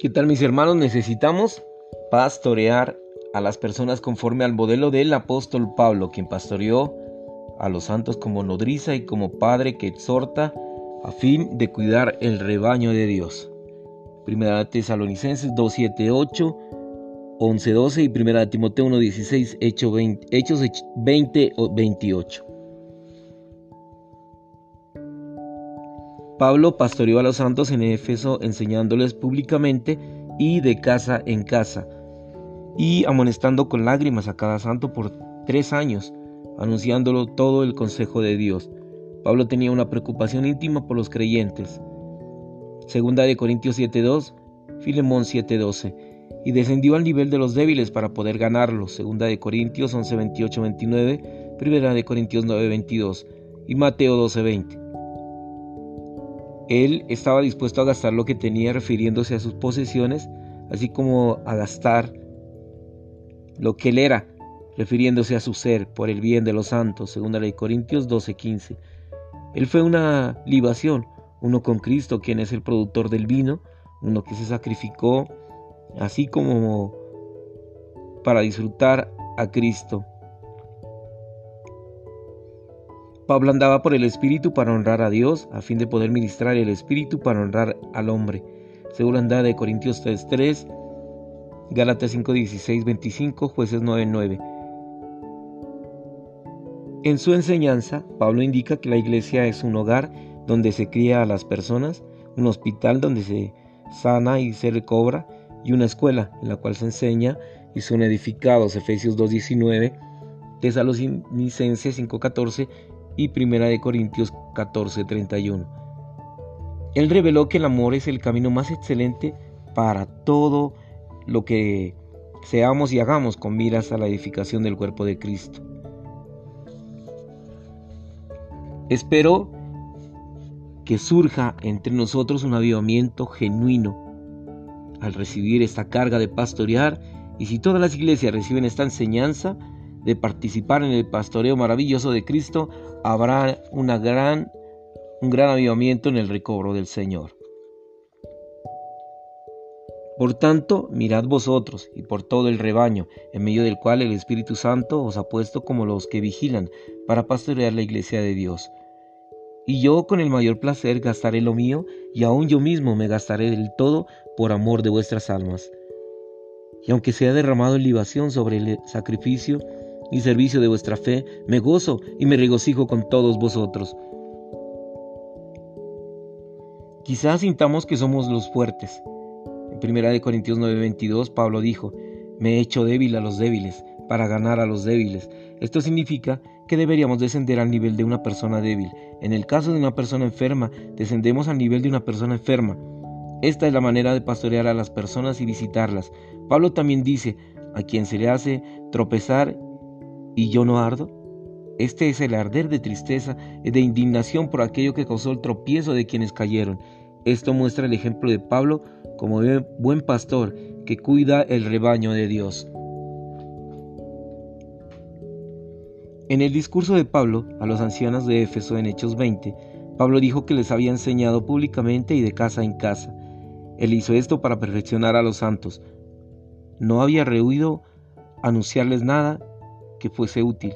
¿Qué tal mis hermanos? Necesitamos pastorear a las personas conforme al modelo del apóstol Pablo, quien pastoreó a los santos como nodriza y como padre que exhorta a fin de cuidar el rebaño de Dios. Primera de Tesalonicenses 2, 7, 8, 11, 12 y Primera de Timoteo 1, 16, Hechos 20, 28. Pablo pastoreó a los santos en Éfeso enseñándoles públicamente y de casa en casa, y amonestando con lágrimas a cada santo por tres años, anunciándolo todo el consejo de Dios. Pablo tenía una preocupación íntima por los creyentes. Segunda de Corintios 7.2, Filemón 7.12, y descendió al nivel de los débiles para poder ganarlos. Segunda de Corintios 11.28, 29, Primera de Corintios 9.22 y Mateo 12.20. Él estaba dispuesto a gastar lo que tenía refiriéndose a sus posesiones, así como a gastar lo que él era, refiriéndose a su ser, por el bien de los santos, según la ley Corintios 12:15. Él fue una libación, uno con Cristo, quien es el productor del vino, uno que se sacrificó, así como para disfrutar a Cristo. Pablo andaba por el Espíritu para honrar a Dios, a fin de poder ministrar el Espíritu para honrar al hombre. Según la de Corintios 3.3, Gálatas 5.16, 25, Jueces 9.9. En su enseñanza, Pablo indica que la iglesia es un hogar donde se cría a las personas, un hospital donde se sana y se recobra, y una escuela en la cual se enseña y son edificados. Efesios 2.19, Tesalonicenses 5.14 y Primera de Corintios 14:31. Él reveló que el amor es el camino más excelente para todo lo que seamos y hagamos con miras a la edificación del cuerpo de Cristo. Espero que surja entre nosotros un avivamiento genuino al recibir esta carga de pastorear y si todas las iglesias reciben esta enseñanza, de participar en el pastoreo maravilloso de Cristo, habrá una gran, un gran avivamiento en el recobro del Señor. Por tanto, mirad vosotros y por todo el rebaño, en medio del cual el Espíritu Santo os ha puesto como los que vigilan para pastorear la iglesia de Dios. Y yo con el mayor placer gastaré lo mío, y aun yo mismo me gastaré del todo por amor de vuestras almas. Y aunque sea derramado en libación sobre el sacrificio y servicio de vuestra fe, me gozo y me regocijo con todos vosotros. Quizás sintamos que somos los fuertes. En 1 Corintios 9:22 Pablo dijo, me he hecho débil a los débiles para ganar a los débiles. Esto significa que deberíamos descender al nivel de una persona débil. En el caso de una persona enferma, descendemos al nivel de una persona enferma. Esta es la manera de pastorear a las personas y visitarlas. Pablo también dice, a quien se le hace tropezar ¿Y yo no ardo? Este es el arder de tristeza y de indignación por aquello que causó el tropiezo de quienes cayeron. Esto muestra el ejemplo de Pablo como buen pastor que cuida el rebaño de Dios. En el discurso de Pablo a los ancianos de Éfeso en Hechos 20, Pablo dijo que les había enseñado públicamente y de casa en casa. Él hizo esto para perfeccionar a los santos. No había rehuido anunciarles nada que fuese útil,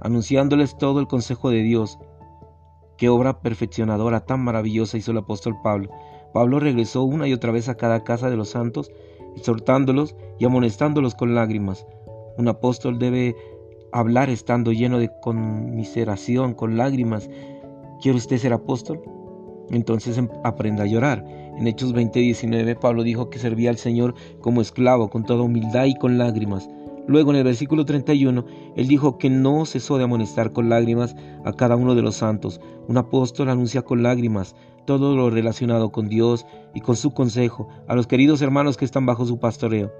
anunciándoles todo el consejo de Dios. Qué obra perfeccionadora tan maravillosa hizo el apóstol Pablo. Pablo regresó una y otra vez a cada casa de los santos, exhortándolos y amonestándolos con lágrimas. Un apóstol debe hablar estando lleno de conmiseración, con lágrimas. ¿Quiere usted ser apóstol? Entonces em, aprenda a llorar. En Hechos 20:19 Pablo dijo que servía al Señor como esclavo, con toda humildad y con lágrimas. Luego en el versículo 31, él dijo que no cesó de amonestar con lágrimas a cada uno de los santos. Un apóstol anuncia con lágrimas todo lo relacionado con Dios y con su consejo a los queridos hermanos que están bajo su pastoreo.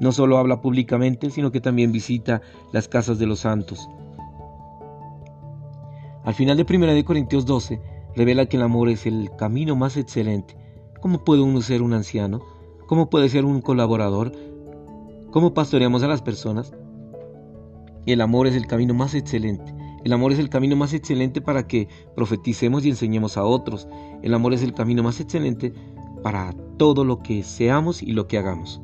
No solo habla públicamente, sino que también visita las casas de los santos. Al final de 1 Corintios 12, revela que el amor es el camino más excelente. ¿Cómo puede uno ser un anciano? ¿Cómo puede ser un colaborador? ¿Cómo pastoreamos a las personas? El amor es el camino más excelente. El amor es el camino más excelente para que profeticemos y enseñemos a otros. El amor es el camino más excelente para todo lo que seamos y lo que hagamos.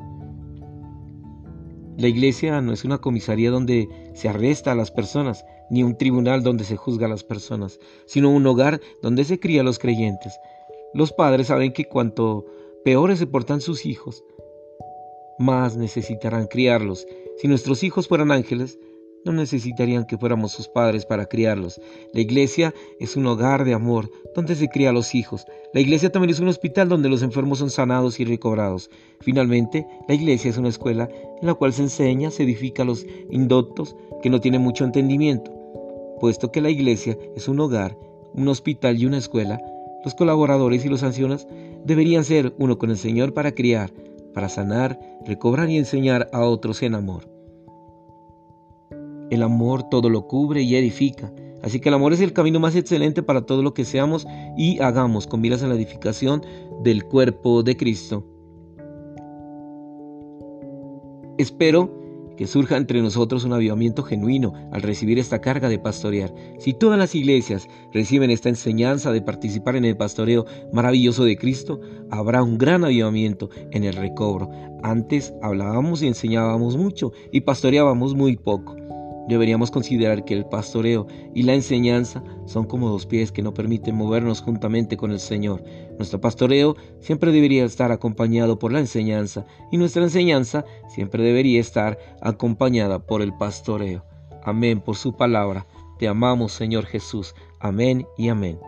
La iglesia no es una comisaría donde se arresta a las personas, ni un tribunal donde se juzga a las personas, sino un hogar donde se cría a los creyentes. Los padres saben que cuanto peores se portan sus hijos, más necesitarán criarlos. Si nuestros hijos fueran ángeles, no necesitarían que fuéramos sus padres para criarlos. La iglesia es un hogar de amor donde se cría a los hijos. La iglesia también es un hospital donde los enfermos son sanados y recobrados. Finalmente, la iglesia es una escuela en la cual se enseña, se edifica a los indoctos que no tienen mucho entendimiento. Puesto que la iglesia es un hogar, un hospital y una escuela, los colaboradores y los ancianos deberían ser uno con el Señor para criar, para sanar, recobrar y enseñar a otros en amor. El amor todo lo cubre y edifica. Así que el amor es el camino más excelente para todo lo que seamos y hagamos con miras a la edificación del cuerpo de Cristo. Espero que surja entre nosotros un avivamiento genuino al recibir esta carga de pastorear. Si todas las iglesias reciben esta enseñanza de participar en el pastoreo maravilloso de Cristo, habrá un gran avivamiento en el recobro. Antes hablábamos y enseñábamos mucho y pastoreábamos muy poco. Deberíamos considerar que el pastoreo y la enseñanza son como dos pies que no permiten movernos juntamente con el Señor. Nuestro pastoreo siempre debería estar acompañado por la enseñanza y nuestra enseñanza siempre debería estar acompañada por el pastoreo. Amén por su palabra. Te amamos, Señor Jesús. Amén y amén.